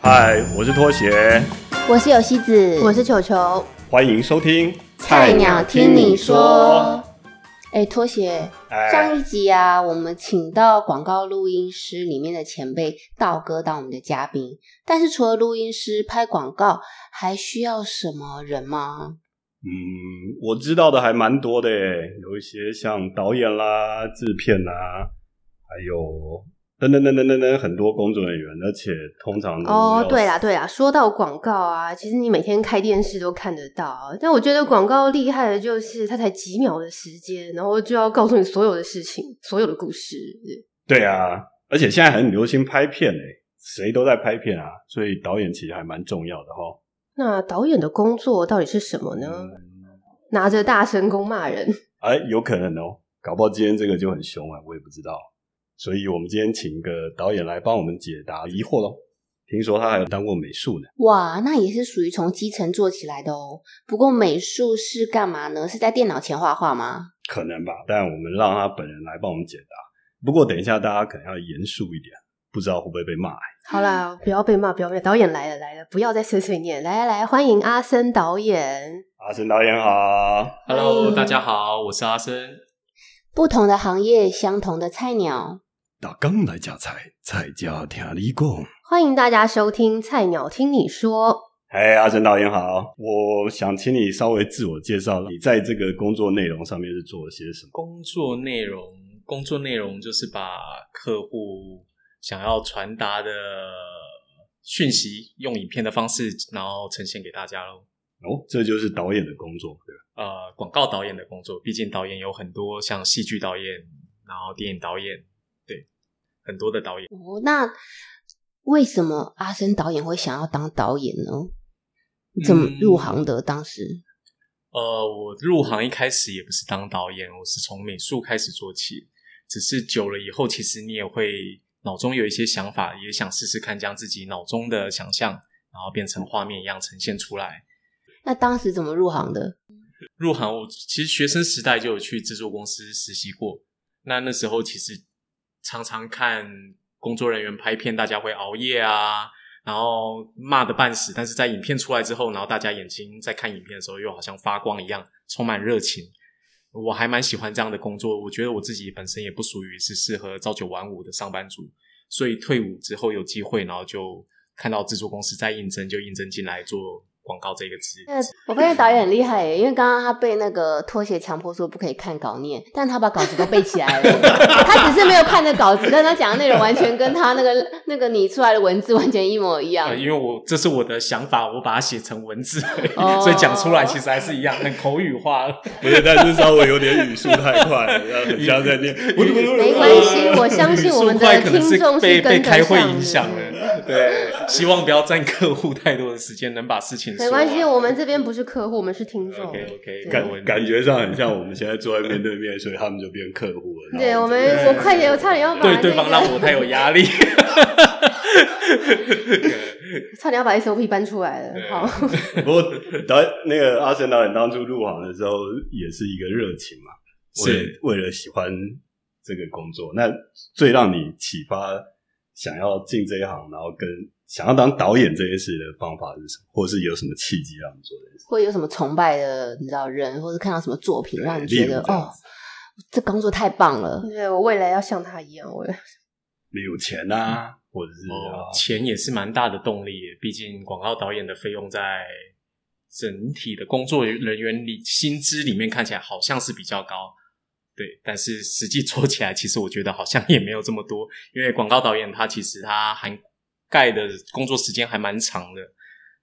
嗨，我是拖鞋，我是有西子，我是球球，欢迎收听《菜鸟听你说》。哎，拖鞋，哎。上一集啊，我们请到广告录音师里面的前辈道哥当我们的嘉宾，但是除了录音师拍广告，还需要什么人吗？嗯，我知道的还蛮多的耶，有一些像导演啦、制片啦，还有等等等等等等很多工作人员，而且通常哦，对啦对啦，说到广告啊，其实你每天开电视都看得到，但我觉得广告厉害的就是它才几秒的时间，然后就要告诉你所有的事情，所有的故事。对啊，而且现在很流行拍片诶，谁都在拍片啊，所以导演其实还蛮重要的哈。那导演的工作到底是什么呢？拿着大声公骂人，哎，有可能哦，搞不好今天这个就很凶啊，我也不知道。所以我们今天请一个导演来帮我们解答疑惑喽。听说他还有当过美术呢。哇，那也是属于从基层做起来的哦。不过美术是干嘛呢？是在电脑前画画吗？可能吧，但我们让他本人来帮我们解答。不过等一下大家可能要严肃一点，不知道会不会被骂。好啦，不要被骂，不要被导演来了来了，不要再碎碎念，来来来，欢迎阿森导演。阿森导演好，Hello，大家好，我是阿森。不同的行业，相同的菜鸟。打刚来加菜，菜家听你讲。欢迎大家收听《菜鸟听你说》。哎，阿森导演好，我想请你稍微自我介绍，你在这个工作内容上面是做了些什么？工作内容，工作内容就是把客户想要传达的讯息，用影片的方式，然后呈现给大家喽。哦，这就是导演的工作，对吧？呃，广告导演的工作，毕竟导演有很多，像戏剧导演，然后电影导演，对，很多的导演。哦，那为什么阿森导演会想要当导演呢？你怎么入行的？当时呃，我入行一开始也不是当导演，我是从美术开始做起。只是久了以后，其实你也会脑中有一些想法，也想试试看将自己脑中的想象，然后变成画面一样呈现出来。那当时怎么入行的？入行我其实学生时代就有去制作公司实习过，那那时候其实常常看工作人员拍片，大家会熬夜啊，然后骂的半死，但是在影片出来之后，然后大家眼睛在看影片的时候又好像发光一样，充满热情。我还蛮喜欢这样的工作，我觉得我自己本身也不属于是适合朝九晚五的上班族，所以退伍之后有机会，然后就看到制作公司在应征，就应征进来做广告这个职。那我发现导演很 厉害耶，因为刚刚他被那个拖鞋强迫说不可以看稿念，但他把稿子都背起来了。他只是没有看那稿子，但他讲的内容完全跟他那个那个拟出来的文字完全一模一样呃，。因为我这是我的想法，我把它写成文字所以讲出来其实还是一样，很口语化。不是，但是稍微有点语速太快了，然后很像在念。没关系，我相信我们的听众被被开会影响了。对，希望不要占客户太多的时间，能把事情说没关系，我们这边不是客户，我们是听众。OK OK，感感觉上很像我们现在坐在面对面，所以他们就变客户了。对我们们，我快点，我差点要把对对方让我太有压力。差点要把 SOP 搬出来了。好，不过导演那个阿森导演当初入行的时候也是一个热情嘛，是为为了喜欢这个工作。那最让你启发想要进这一行，然后跟想要当导演这件事的方法是什么，或是有什么契机让你做这件事？会有什么崇拜的你知道人，或者看到什么作品，让你觉得哦，这工作太棒了。对我未来要像他一样，我没有钱啊，或者是、钱也是蛮大的动力，毕竟广告导演的费用在整体的工作人员里薪资里面看起来好像是比较高，对，但是实际做起来，其实我觉得好像也没有这么多，因为广告导演他其实他涵盖的工作时间还蛮长的，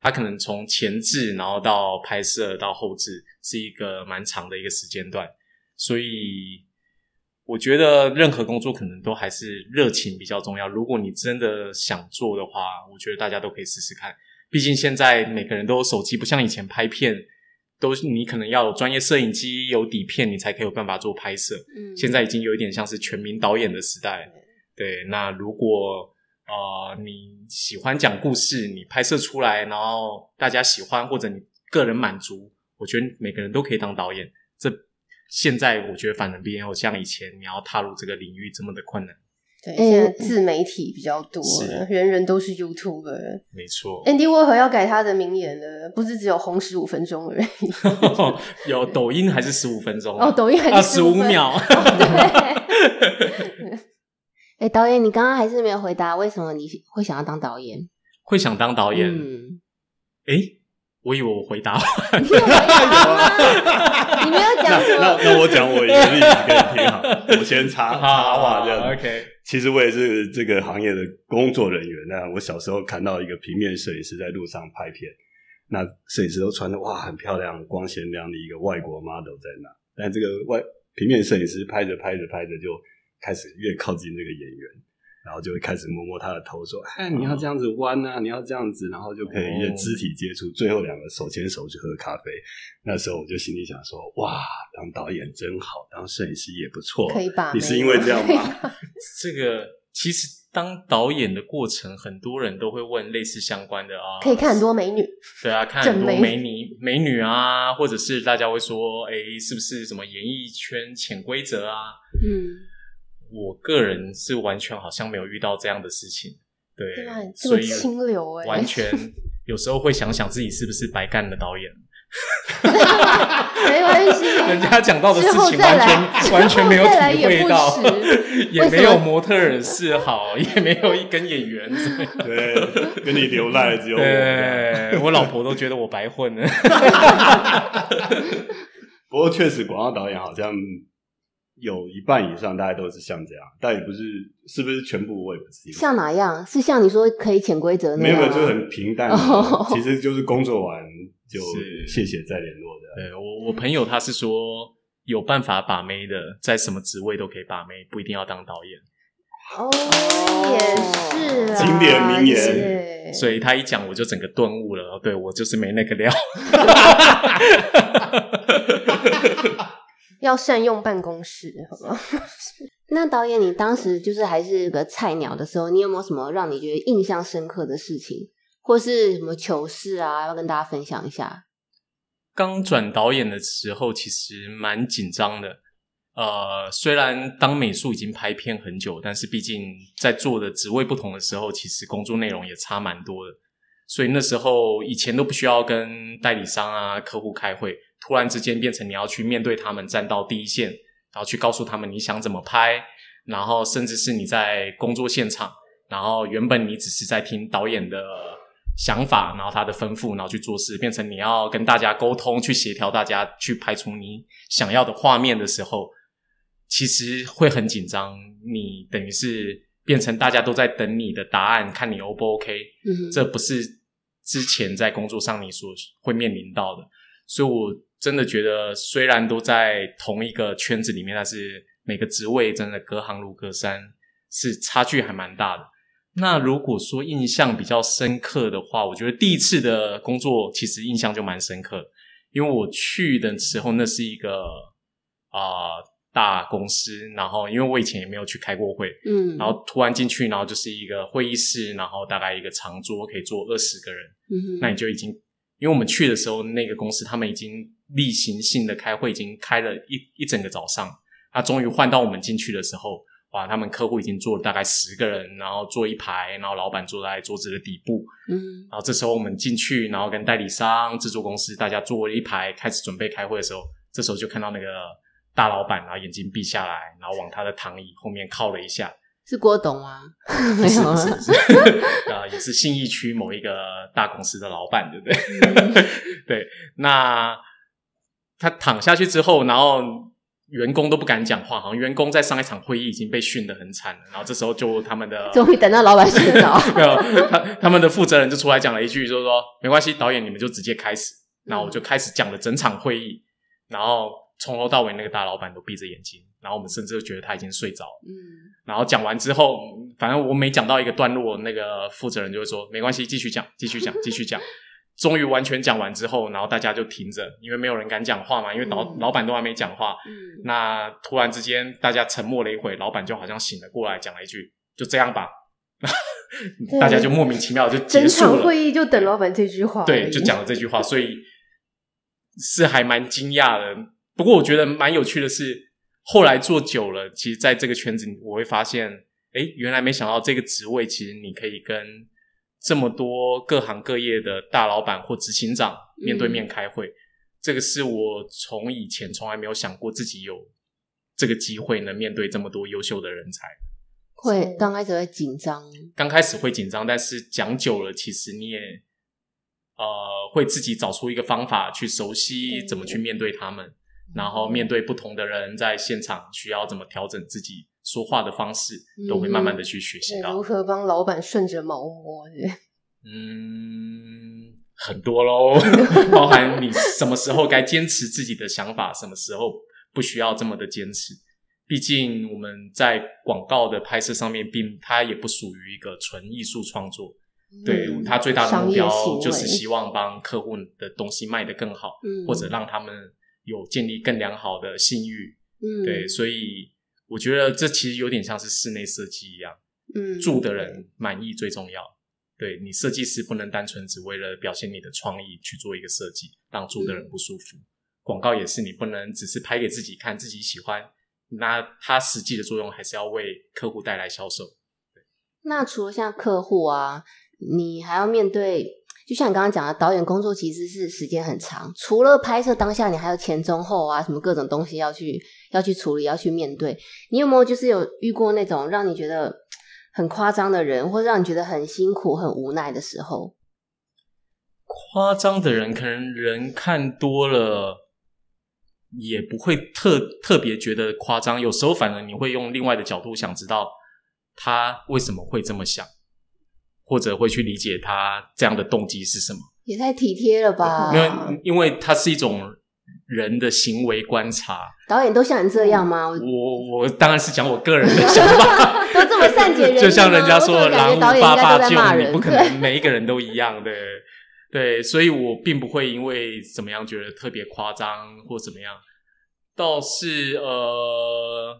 他可能从前置然后到拍摄到后置是一个蛮长的一个时间段，所以我觉得任何工作可能都还是热情比较重要。如果你真的想做的话，我觉得大家都可以试试看。毕竟现在每个人都有手机，不像以前拍片，都是你可能要有专业摄影机、有底片，你才可以有办法做拍摄。嗯，现在已经有一点像是全民导演的时代。对，那如果呃你喜欢讲故事，你拍摄出来，然后大家喜欢或者你个人满足，我觉得每个人都可以当导演。这现在我觉得反而没有像以前你要踏入这个领域这么的困难。对，嗯现在自媒体比较多是，人人都是 YouTuber。没错，Andy Warhol 要改他的名言了，不是只有红十五分钟而已。有抖音还是十五分钟啊哦，抖音还是十五秒。哎，导演，你刚刚还是没有回答，为什么你会想要当导演？会想当导演？嗯，诶，我以为我回答 你没有那讲什么？那那我讲我一个例子给你听好了，我先插插话这样子。OK，其实我也是这个行业的工作人员。那我小时候看到一个平面摄影师在路上拍片，那摄影师都穿的哇很漂亮、光鲜亮丽，一个外国 model 在那。但这个外平面摄影师拍着拍着拍着就开始越靠近这个演员，然后就会开始摸摸他的头，说：“哎，你要这样子弯啊，你要这样子。”然后就可以一些肢体接触，最后两个手牵手去喝咖啡。那时候我就心里想说：“哇，当导演真好，当摄影师也不错。”可以吧你是因为这样吗？这个其实当导演的过程，很多人都会问类似相关的啊，可以看很多美女。对啊，看很多美女美女啊，或者是大家会说，哎，是不是什么演艺圈潜规则啊？嗯，我个人是完全好像没有遇到这样的事情，对对啊，所以清流哎、完全有时候会想想自己是不是白干的导演，没关系。人家讲到的事情完全完全没有体会到迟，也没有模特儿示好，也没有一根演员，对，跟你流赖的只有我。对我老婆都觉得我白混了。不过确实，广告导演好像有一半以上大概都是像这样，但也不是是不是全部我也不知道。像哪样？是像你说可以潜规则那没有没有，就是很平淡的哦，其实就是工作完就是谢谢再联络的。对我我朋友他是说有办法把妹的，在什么职位都可以把妹，不一定要当导演。哦，也是啊，经典名言对所以他一讲我就整个顿悟了，对我就是没那个料。要善用办公室，好吗？那导演，你当时就是还是个菜鸟的时候，你有没有什么让你觉得印象深刻的事情，或是什么糗事啊，要跟大家分享一下？刚转导演的时候，其实蛮紧张的。呃，虽然当美术已经拍片很久，但是毕竟在做的职位不同的时候，其实工作内容也差蛮多的。所以那时候以前都不需要跟代理商啊、客户开会，突然之间变成你要去面对他们，站到第一线，然后去告诉他们你想怎么拍，然后甚至是你在工作现场，然后原本你只是在听导演的想法，然后他的吩咐，然后去做事，变成你要跟大家沟通，去协调大家去拍出你想要的画面的时候，其实会很紧张。你等于是变成大家都在等你的答案，看你 O 不 OK。嗯，这不是之前在工作上你所会面临到的，所以我真的觉得，虽然都在同一个圈子里面，但是每个职位真的隔行如隔山，是差距还蛮大的。那如果说印象比较深刻的话，我觉得第一次的工作其实印象就蛮深刻，因为我去的时候那是一个啊、大公司，然后因为我以前也没有去开过会，嗯，然后突然进去，然后就是一个会议室，然后大概一个长桌可以坐二十个人，嗯哼，那你就已经，因为我们去的时候，那个公司他们已经例行性的开会已经开了一一整个早上，他终于换到我们进去的时候，哇，他们客户已经坐了大概十个人，然后坐一排，然后老板坐在桌子的底部，嗯。然后这时候我们进去，然后跟代理商、制作公司大家坐了一排，开始准备开会的时候，这时候就看到那个大老板，然后眼睛闭下来，然后往他的躺椅后面靠了一下，是郭董吗？没有啊，是是，啊，也是信义区某一个大公司的老板，对不对？对，那他躺下去之后，然后员工都不敢讲话，好像员工在上一场会议已经被训得很惨了，然后这时候就他们的终于等到老板睡着。没有他他们的负责人就出来讲了一句，就是说没关系，导演你们就直接开始，然后我就开始讲了整场会议，然后从头到尾那个大老板都闭着眼睛，然后我们甚至就觉得他已经睡着了。嗯，然后讲完之后，反正我每讲到一个段落，那个负责人就会说没关系，继续讲，继续讲，继续讲。终于完全讲完之后，然后大家就停着，因为没有人敢讲话嘛，因为老、嗯老板都还没讲话。嗯那突然之间大家沉默了一会，老板就好像醒了过来，讲了一句：“就这样吧。”大家就莫名其妙就结整束了。场会议就等老板这句话，对，就讲了这句话，所以是还蛮惊讶的。不过我觉得蛮有趣的是，后来做久了，其实在这个圈子，我会发现，哎，原来没想到这个职位，其实你可以跟这么多各行各业的大老板或执行长面对面开会。这个是我从以前从来没有想过自己有这个机会能面对这么多优秀的人才。会刚开始会紧张，刚开始会紧张，但是讲久了，其实你也呃会自己找出一个方法去熟悉怎么去面对他们，然后面对不同的人，在现场需要怎么调整自己说话的方式，都会慢慢的去学习到。如何帮老板顺着毛摸？嗯，很多喽，包含你什么时候该坚持自己的想法，什么时候不需要这么的坚持。毕竟我们在广告的拍摄上面，并它也不属于一个纯艺术创作，对它最大的目标就是希望帮客户的东西卖得更好，或者让他们有建立更良好的信誉。嗯，对，所以我觉得这其实有点像是室内设计一样，嗯，住的人满意最重要。对你设计师不能单纯只为了表现你的创意去做一个设计，让住的人不舒服。广告也是，你不能只是拍给自己看，自己喜欢。那它实际的作用还是要为客户带来销售。那除了像客户啊，你还要面对，就像你刚刚讲的，导演工作其实是时间很长。除了拍摄当下，你还有前中后啊，什么各种东西要去要去处理，要去面对。你有没有就是有遇过那种让你觉得很夸张的人，或者让你觉得很辛苦、很无奈的时候？夸张的人，可能人看多了。也不会特特别觉得夸张，有时候反而你会用另外的角度想知道他为什么会这么想，或者会去理解他这样的动机是什么。也太体贴了吧？没有，因为它是一种人的行为观察。导演都像你这样吗？我我当然是讲我个人的想法，都这么善解人意。就像人家说“狼无爸爸救你”，不可能每一个人都一样的。对，所以我并不会因为怎么样觉得特别夸张或怎么样，倒是呃，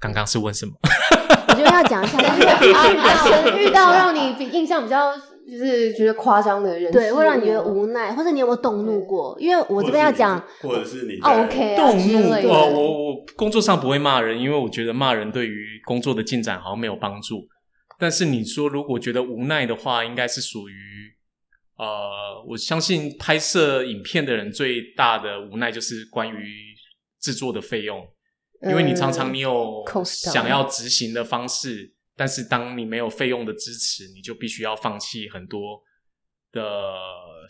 刚刚是问什么？我觉得要讲一下，遇到让你印象比较就是觉得夸张的人，对，会让你觉得无奈，或者你有没有动怒过？因为我这边要讲，或者是你 OK 动怒哦，我我工作上不会骂人，因为我觉得骂人对于工作的进展好像没有帮助。但是你说如果觉得无奈的话，应该是属于。呃，我相信拍摄影片的人最大的无奈就是关于制作的费用，因为你常常你有想要执行的方式，但是当你没有费用的支持，你就必须要放弃很多的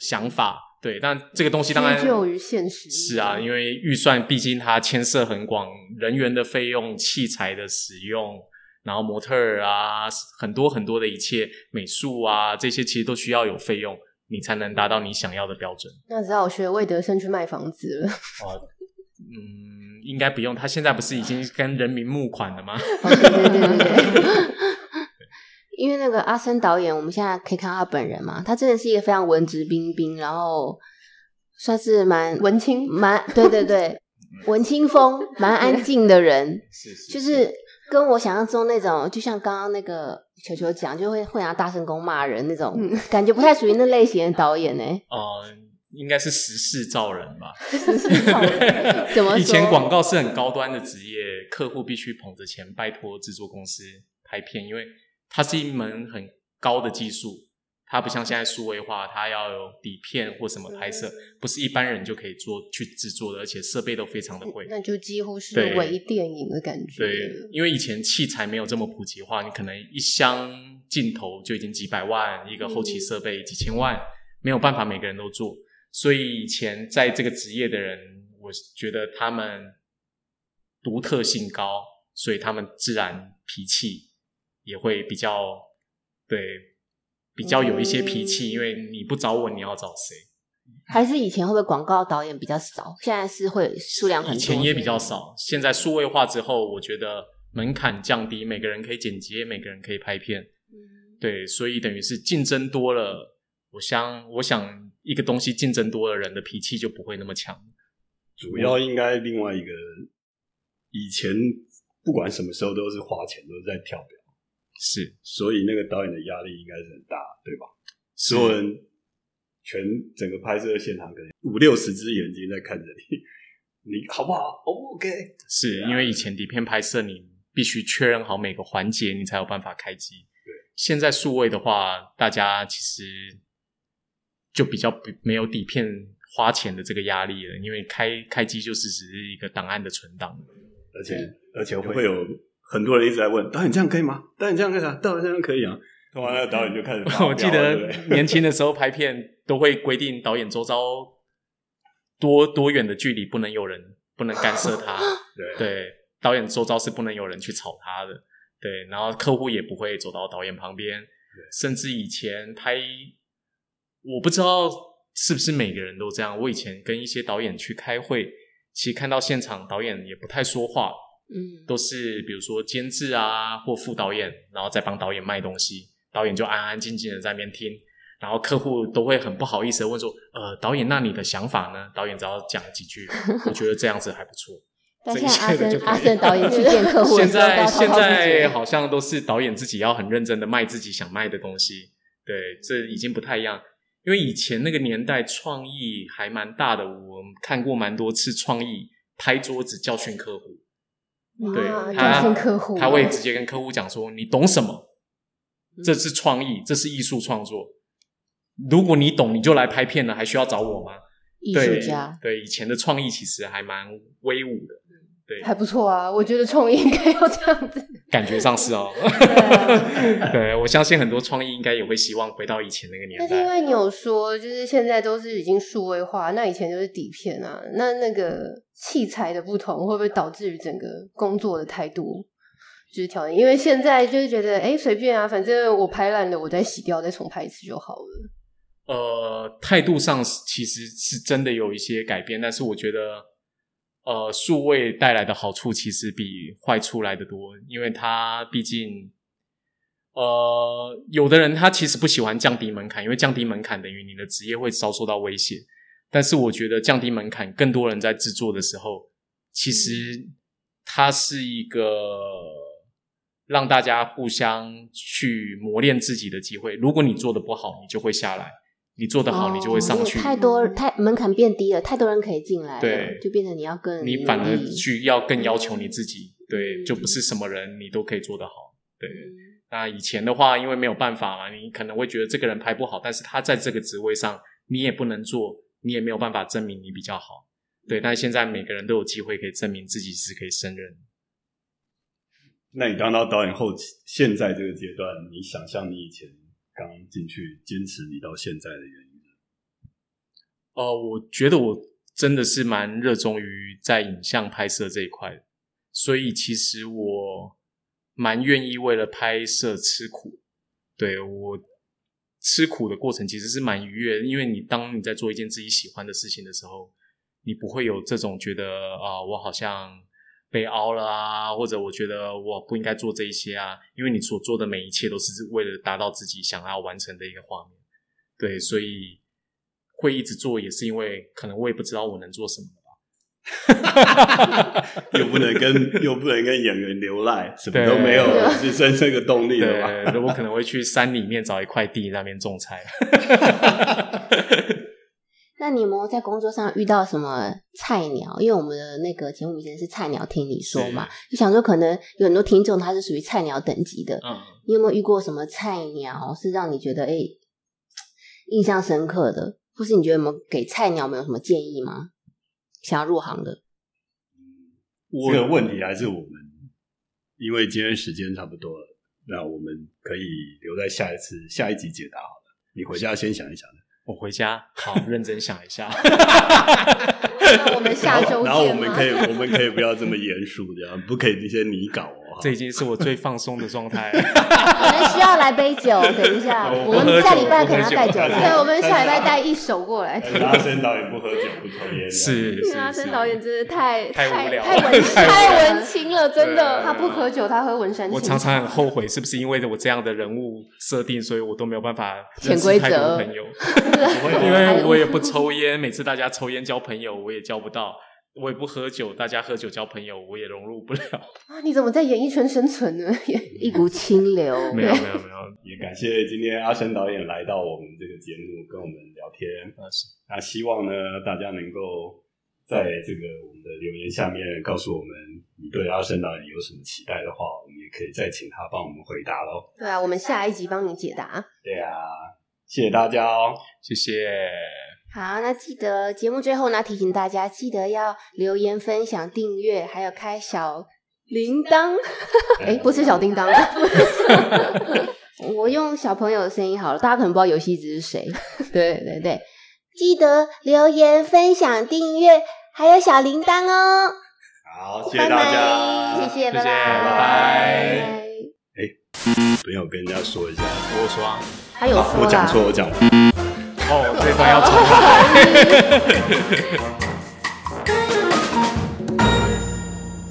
想法。对，但这个东西当然就于现实是啊，因为预算毕竟它牵涉很广，人员的费用、器材的使用，然后模特儿啊，很多很多的一切美术啊，这些其实都需要有费用。你才能达到你想要的标准。那只好学魏德胜去卖房子了。哦，嗯，应该不用。他现在不是已经跟人民募款了吗？对对对对。因为那个阿森导演，我们现在可以看到他本人嘛，他真的是一个非常文质彬彬，然后算是蛮文青，蛮对对对，文青风，蛮安静的人。就是跟我想象中那种，就像刚刚那个。球球讲就会会拿大声公骂人那种感觉，不太属于那类型的导演呢。哦，应该是时势造人吧。怎么？以前广告是很高端的职业，客户必须捧着钱拜托制作公司拍片，因为它是一门很高的技术。它不像现在数位化，它要有底片或什么拍摄，不是一般人就可以做去制作的，而且设备都非常的贵。那就几乎是微电影的感觉。对，因为以前器材没有这么普及化，你可能一箱镜头就已经几百万，一个后期设备几千万，没有办法每个人都做。所以以前在这个职业的人，我觉得他们独特性高，所以他们自然脾气也会比较对。比较有一些脾气，因为你不找我，你要找谁？还是以前会不会广告导演比较少？现在是会数量很多。以前也比较少，现在数位化之后，我觉得门槛降低，每个人可以剪辑，每个人可以拍片。对，所以等于是竞争多了，我想，我想一个东西竞争多的，人的脾气就不会那么强。主要应该另外一个，以前不管什么时候都是花钱，都是在跳表。是，所以那个导演的压力应该是很大，对吧？所有人全整个拍摄的现场，可能五六十只眼睛在看着你，你好不好 OK？是因为以前底片拍摄，你必须确认好每个环节，你才有办法开机。对，现在数位的话，大家其实就比较不没有底片花钱的这个压力了，因为开开机就是只是一个档案的存档。而且而且会有很多人一直在问导演这样可以吗？导演这样可以啊？导演这样可以啊？突然那个导演就开始 我记得 年轻的时候拍片都会规定导演周遭多多远的距离不能有人不能干涉他，对对，导演周遭是不能有人去吵他的，对，然后客户也不会走到导演旁边，甚至以前拍，我不知道是不是每个人都这样，我以前跟一些导演去开会，其实看到现场导演也不太说话，嗯，都是比如说监制啊或副导演，然后再帮导演卖东西，导演就安安静静的在那边听，然后客户都会很不好意思的问说，呃，导演，那你的想法呢？导演只要讲几句，我觉得这样子还不错。但这现在阿森阿森导演去见客户现在现在好像都是导演自己要很认真的卖自己想卖的东西，对，这已经不太一样。因为以前那个年代创意还蛮大的，我看过蛮多次创意拍桌子教训客户，对啊他客户他会直接跟客户讲说：“你懂什么？嗯这是创意，这是艺术创作。如果你懂，你就来拍片了，还需要找我吗？”艺对术家，对，以前的创意其实还蛮威武的，对，还不错啊，我觉得创意应该要这样子。感觉上是哦。啊 对，我相信很多创意应该也会希望回到以前那个年代但是因代。为你有说，就是现在都是已经数位化，那以前就是底片啊，那那个器材的不同，会不会导致于整个工作的态度就是调整？因为现在就是觉得，哎，随便啊，反正我拍烂了，我再洗掉，再重拍一次就好了。呃，态度上其实是真的有一些改变，但是我觉得，呃，数位带来的好处其实比坏处来的多，因为它毕竟，呃，有的人他其实不喜欢降低门槛，因为降低门槛等于你的职业会遭受到威胁。但是我觉得降低门槛，更多人在制作的时候，其实它是一个让大家互相去磨练自己的机会。如果你做的不好，你就会下来；你做得好，你就会上去。哦太多太门槛变低了，太多人可以进来了，对就变成你要更你反而去要更要求你自己，对，嗯就不是什么人你都可以做得好，对。嗯那以前的话，因为没有办法嘛，你可能会觉得这个人拍不好，但是他在这个职位上，你也不能做，你也没有办法证明你比较好，对。但是现在每个人都有机会可以证明自己是可以胜任。那你当到导演后，现在这个阶段，你想象你以前刚进去坚持你到现在的原因？呃，我觉得我真的是蛮热衷于在影像拍摄这一块，所以其实我蛮愿意为了拍摄吃苦。对我吃苦的过程其实是蛮愉悦的，因为你当你在做一件自己喜欢的事情的时候，你不会有这种觉得啊、我好像被凹了啊，或者我觉得我不应该做这一些啊，因为你所做的每一切都是为了达到自己想要完成的一个画面。对，所以会一直做，也是因为可能我也不知道我能做什么吧。又不能跟又不能跟演员流赖，什么都没有，只剩这个动力了吧？对，我可能会去山里面找一块地那边种菜。那你有没有在工作上遇到什么菜鸟？因为我们的那个节目以前是“菜鸟听你说”嘛，就想说可能有很多听众他是属于菜鸟等级的，嗯，你有没有遇过什么菜鸟是让你觉得哎、印象深刻的，或是你觉得有没有给菜鸟们有什么建议吗？想要入行的，这个问题还是我们，因为今天时间差不多了，那我们可以留在下一次下一集解答好了。你回家先想一想。我回家好认真想一下。那我们下周见然后我们可以，我们可以不要这么严肃，这样不可以那些拟稿哦。这已经是我最放松的状态。可能需要来杯酒。等一下，我我们下礼拜可能要带酒对，我们下礼拜带一手过来。阿森导演不喝酒不抽烟，是是阿森是，导演真的太 太无聊太文太太文青了，真的。他不喝酒，他喝文山。我常常很后悔，是不是因为我这样的人物设定，所以我都没有办法认潜规识太多则朋友。因为我也不抽烟，每次大家抽烟交朋友，我也交不到；我也不喝酒，大家喝酒交朋友，我也融入不了。啊，你怎么在演艺圈生存呢？一股清流，没有没有没有，也感谢今天阿生导演来到我们这个节目跟我们聊天。啊是那希望呢，大家能够在这个我们的留言下面告诉我们你对阿生导演有什么期待的话，我们也可以再请他帮我们回答喽。对啊，我们下一集帮你解答。对啊，谢谢大家哦。谢谢。好，那记得节目最后呢，提醒大家记得要留言、分享、订阅，还有开小铃铛。哎，不是小叮当，我用小朋友的声音好了，大家可能不知道游戏子是谁。对对对，记得留言、分享、订阅，还有小铃铛哦。好，谢谢大家，谢谢，拜谢谢拜，拜拜。没有跟人家说一下，我说啊，他有我讲错，我讲。哦，这段要重来。